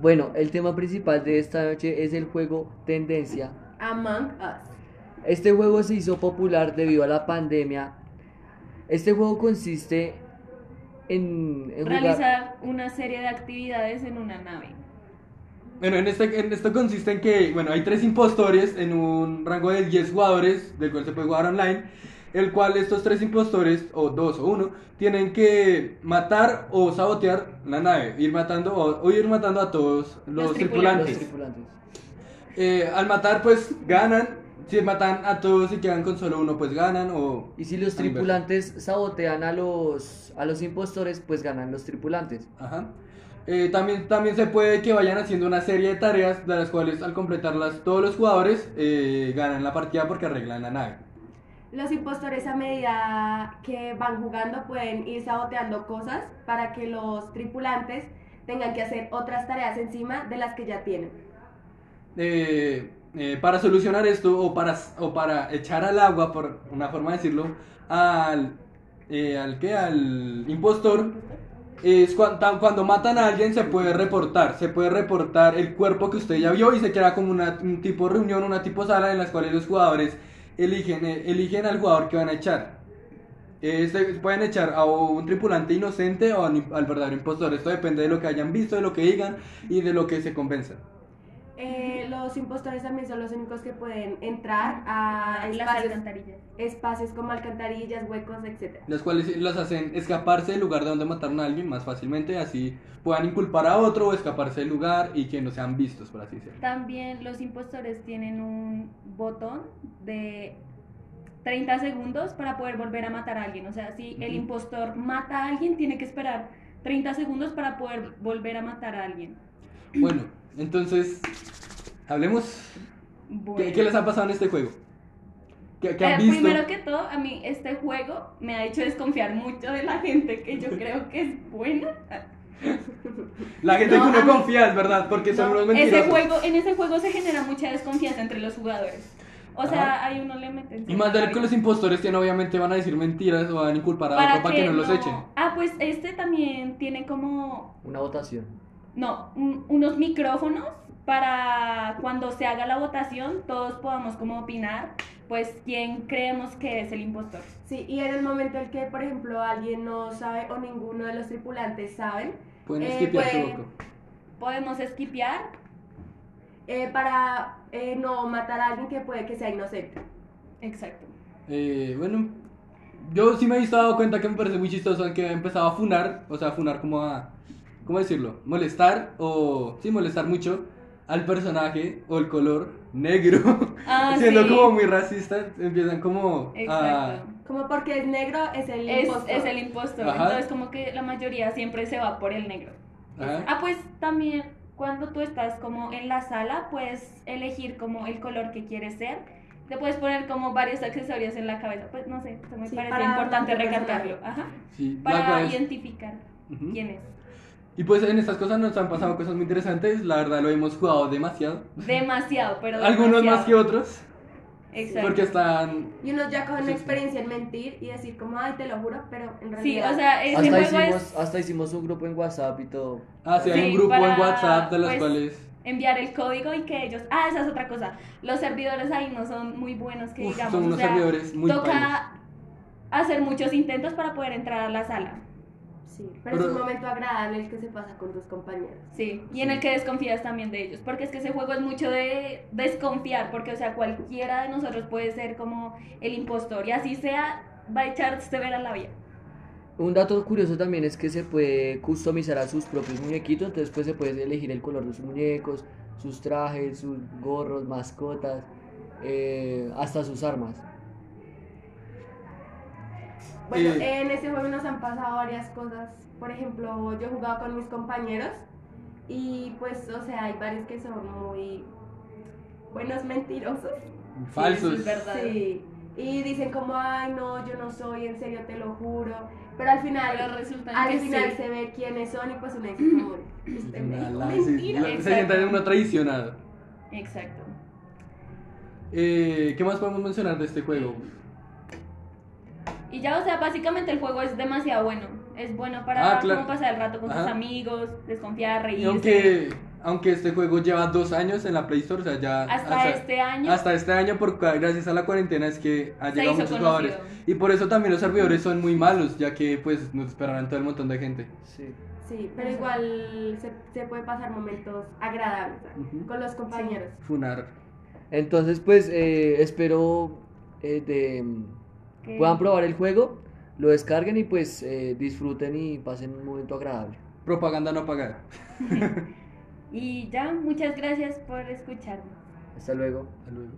Bueno, el tema principal de esta noche es el juego Tendencia. Among Us. Este juego se hizo popular debido a la pandemia. Este juego consiste en, en jugar- Realizar una serie de actividades en una nave. Bueno, en, este, en esto consiste en que, bueno, hay tres impostores en un rango de 10 jugadores, del cual se puede jugar online, el cual estos tres impostores, o dos o uno, tienen que matar o sabotear la nave, ir matando o, o ir matando a todos los, Los tripulantes. los tripulantes. Eh, al matar, pues ganan. Si matan a todos y quedan con solo uno, pues ganan. O Y si los tripulantes sabotean a los, a los impostores, pues ganan los tripulantes. Ajá. Eh, también, también se puede que vayan haciendo una serie de tareas de las cuales al completarlas todos los jugadores eh, ganan la partida porque arreglan la nave. Los impostores a medida que van jugando pueden ir saboteando cosas para que los tripulantes tengan que hacer otras tareas encima de las que ya tienen. Eh, eh, para solucionar esto o para, o para echar al agua, por una forma de decirlo, al, eh, al, ¿qué? al impostor, es cuan- tan- cuando matan a alguien se puede reportar, se puede reportar el cuerpo que usted ya vio y se queda como una, un tipo reunión, una tipo sala en las cuales los jugadores eligen, eh, eligen al jugador que van a echar. Pueden echar a un tripulante inocente o a un- al verdadero impostor. Esto depende de lo que hayan visto, de lo que digan y de lo que se convenza. Eh, los impostores también son los únicos que pueden entrar a Las espacios, alcantarillas. espacios como alcantarillas, huecos, etc. Las cuales los hacen escaparse del lugar de donde mataron a alguien más fácilmente, así puedan inculpar a otro o escaparse del lugar y que no sean vistos, por así decirlo. También los impostores tienen un botón de 30 segundos para poder volver a matar a alguien. O sea, si el impostor mata a alguien, tiene que esperar 30 segundos para poder volver a matar a alguien. Bueno, entonces, hablemos. ¿Qué, Bueno. qué les ha pasado en este juego? ¿Qué, qué Eh, han visto? primero que todo, a mí este juego me ha hecho desconfiar mucho de la gente que yo creo que es buena. La gente No, que uno mí- confía, es verdad, porque son No, unos mentirosos. Ese juego, en ese juego se genera mucha desconfianza entre los jugadores. O sea, ahí uno le mete... Y más de que los impostores tienen, obviamente van a decir mentiras o van a inculpar a otro para que no los echen. Ah, pues este también tiene como Una votación. No, un- unos micrófonos para cuando se haga la votación todos podamos como opinar, pues quién creemos que es el impostor. Sí, y en el momento en que, por ejemplo, alguien no sabe o ninguno de los tripulantes saben, Pueden Eh, esquipear su. Podemos esquipear, eh, para eh, no matar a alguien que puede que sea inocente. exacto. Eh, bueno, yo sí me he dado cuenta que me parece muy chistoso que he empezado a funar, o sea, a funar como a, ¿cómo decirlo? Molestar o, sí, molestar mucho al personaje o el color negro, Ah, siendo sí. como muy racistas, empiezan como a... Exacto. Como porque es negro, es el Es, impostor. es el impostor, Ajá. entonces como que la mayoría siempre se va por el negro. Ajá. Ah, pues también cuando tú estás como en la sala, puedes elegir como el color que quieres ser. Te puedes poner como varios accesorios en la cabeza. Pues no sé, me Sí, parece importante recalcarlo. Ajá. Sí, Para identificar quién es. Y pues en estas cosas nos han pasado cosas muy interesantes, la verdad lo hemos jugado demasiado. Demasiado, pero Algunos demasiado. más que otros, Exacto. porque están... Y unos ya cogen Sí, sí. experiencia en mentir y decir como, ay, te lo juro, pero en realidad... Sí, o sea, ese Hasta juego hicimos, es hasta hicimos un grupo en WhatsApp y todo. Ah, sí, hay Sí, un grupo para, en WhatsApp de los pues, cuales... enviar el código y que ellos... Ah, esa es otra cosa. Los servidores ahí no son muy buenos que Uf, digamos. son o unos sea, servidores muy toca hacer muchos intentos para poder entrar a la sala. Sí, pero, es Pero- un momento agradable el que se pasa con tus compañeros. Sí, y en el que desconfías también de ellos, porque es que ese juego es mucho de desconfiar, porque o sea, cualquiera de nosotros puede ser como el impostor y así sea, va a echarse ver a la vida. Un dato curioso también es que se puede customizar a sus propios muñequitos, entonces pues se puede elegir el color de sus muñecos, sus trajes, sus gorros, mascotas, eh, hasta sus armas. Bueno, Eh. en ese juego nos han pasado varias cosas. Por ejemplo, yo he jugado con mis compañeros y pues, o sea, hay varios que son muy buenos mentirosos. Falsos. eso es verdad. Sí. Y dicen como, ay, no, yo no soy, en serio, te lo juro. Pero al final, Pero resulta al que final sí. se ve quiénes son y pues uno dice como, este me dijo La- sí, mentira. se siente uno traicionado. Exacto. Eh, ¿Qué más podemos mencionar de este juego? Y ya, o sea, básicamente el juego es demasiado bueno. Es bueno para Ah, claro. como pasar el rato con Ajá. tus amigos, desconfiar, Y reírse. aunque aunque este juego lleva dos años en la Play Store, o sea, ya... Hasta este año. Hasta este año, por, gracias a la cuarentena, es que ha llegado muchos conocido. jugadores. Y por eso también los servidores son muy malos, ya que pues nos esperarán todo el montón de gente. Sí. Sí, pero igual se, se puede pasar momentos agradables ¿no? Ujú. con los compañeros. Funar. Entonces, pues eh, espero eh, de, Puedan probar el juego, lo descarguen y pues eh, disfruten y pasen un momento agradable. Propaganda no pagada. Y ya, muchas gracias por escucharme. Hasta luego. Hasta luego.